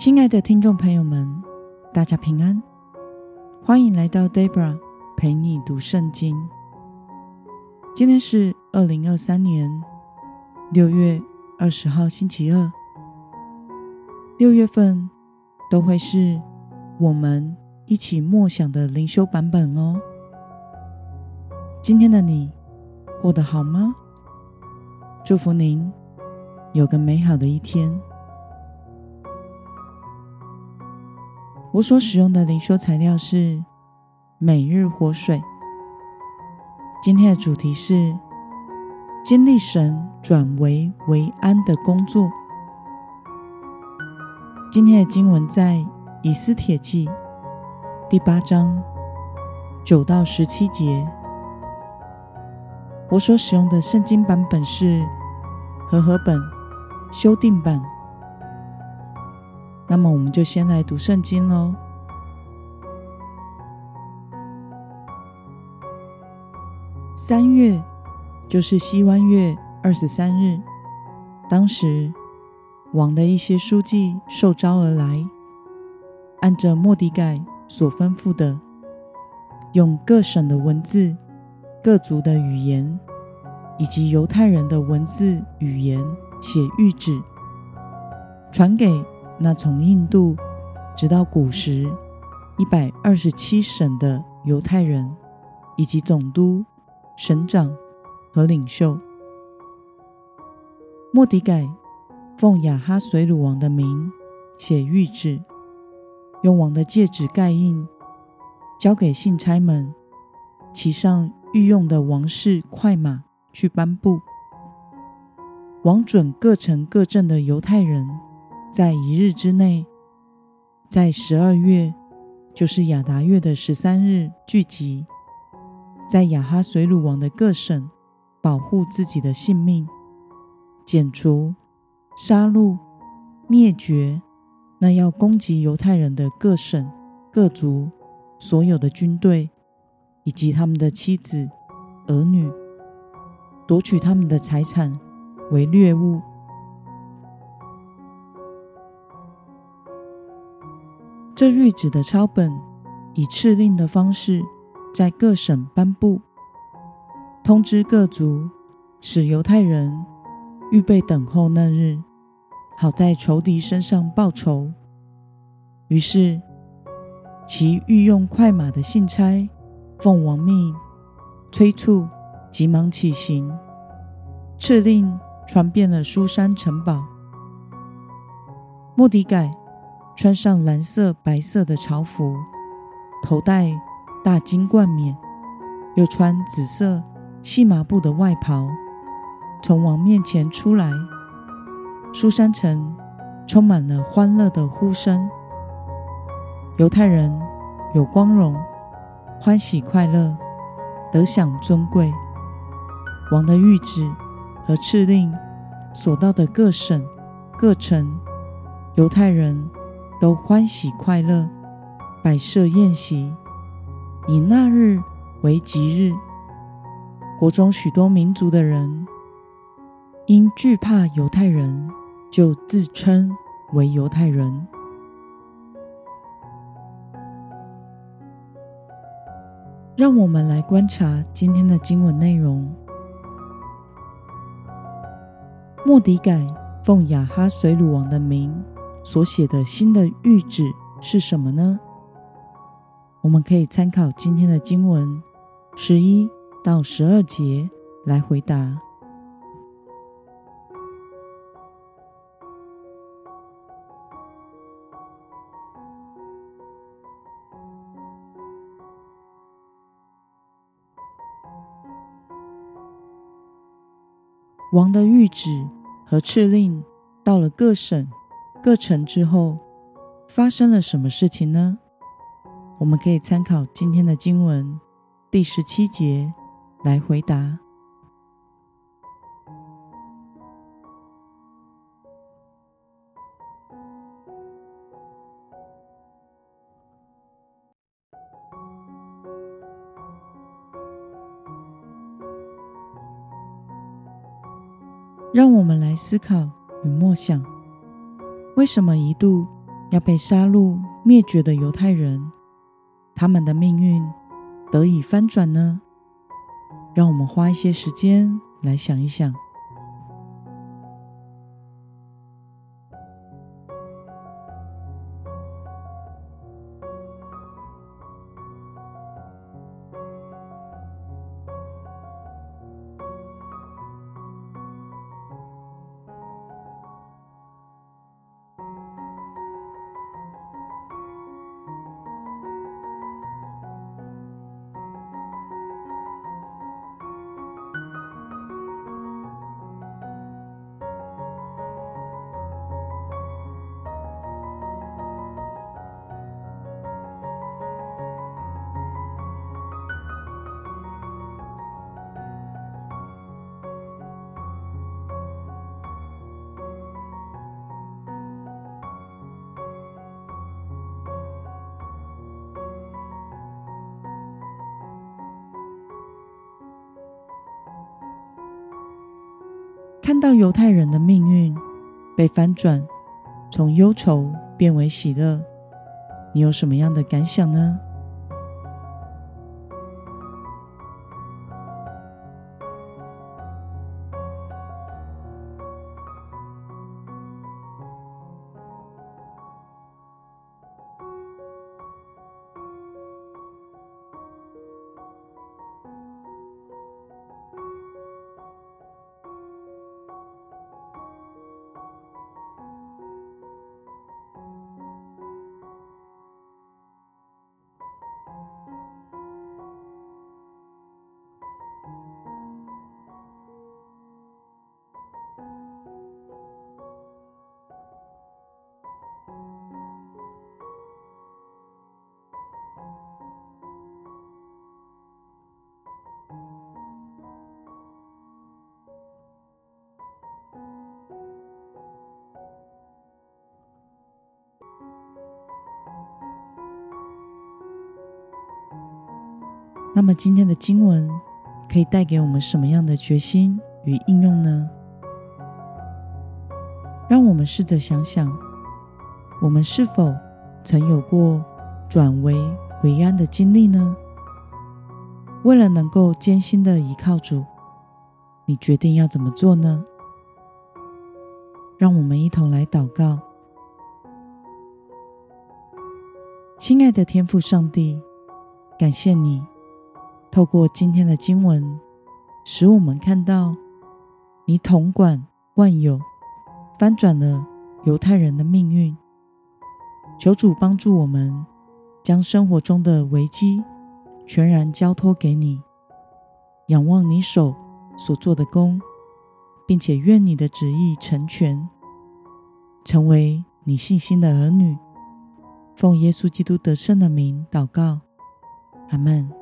亲爱的听众朋友们，大家平安，欢迎来到 Debra 陪你读圣经。今天是二零二三年六月二十号，星期二。六月份都会是我们一起默想的灵修版本哦。今天的你过得好吗？祝福您有个美好的一天。我所使用的灵修材料是每日活水。今天的主题是经历神转危为安的工作。今天的经文在以斯帖记第八章九到十七节。我所使用的圣经版本是和合本修订版。那么，我们就先来读圣经喽。三月就是西湾月二十三日，当时王的一些书记受召而来，按着末底改所吩咐的，用各省的文字、各族的语言，以及犹太人的文字语言写谕旨，传给那从印度直到古时一百二十七省的犹太人，以及总督、省长和领袖，莫迪改奉亚哈随鲁王的名写谕旨，用王的戒指盖印，交给信差们，骑上御用的王室快马去颁布。王准各城各镇的犹太人。在一日之内，在十二月，就是亚达月的十三日聚集，在亚哈随鲁王的各省，保护自己的性命，剪除、杀戮、灭绝那要攻击犹太人的各省、各族所有的军队，以及他们的妻子、儿女，夺取他们的财产为掠物。这谕旨的抄本以敕令的方式在各省颁布，通知各族，使犹太人预备等候那日，好在仇敌身上报仇。于是，骑御用快马的信差奉王命催促，急忙起行，敕令传遍了苏珊城堡。莫迪改。穿上蓝色、白色的朝服，头戴大金冠冕，又穿紫色细麻布的外袍，从王面前出来。书珊城充满了欢乐的呼声。犹太人有光荣、欢喜、快乐，得享尊贵。王的谕旨和敕令所到的各省、各城，犹太人。都欢喜快乐，摆设宴席，以那日为吉日。国中许多民族的人，因惧怕犹太人，就自称为犹太人。让我们来观察今天的经文内容。莫底改奉亚哈随鲁王的名。所写的新的谕旨是什么呢？我们可以参考今天的经文十一到十二节来回答。王的谕旨和敕令到了各省。各城之后发生了什么事情呢？我们可以参考今天的经文第十七节来回答。让我们来思考与默想。为什么一度要被杀戮灭绝的犹太人，他们的命运得以翻转呢？让我们花一些时间来想一想。看到犹太人的命运被翻转，从忧愁变为喜乐，你有什么样的感想呢？那么今天的经文可以带给我们什么样的决心与应用呢？让我们试着想想，我们是否曾有过转危为安的经历呢？为了能够艰辛的依靠主，你决定要怎么做呢？让我们一同来祷告。亲爱的天父上帝，感谢你。透过今天的经文，使我们看到你统管万有，翻转了犹太人的命运。求主帮助我们，将生活中的危机全然交托给你，仰望你手所做的工，并且愿你的旨意成全，成为你信心的儿女。奉耶稣基督得胜的名祷告，阿门。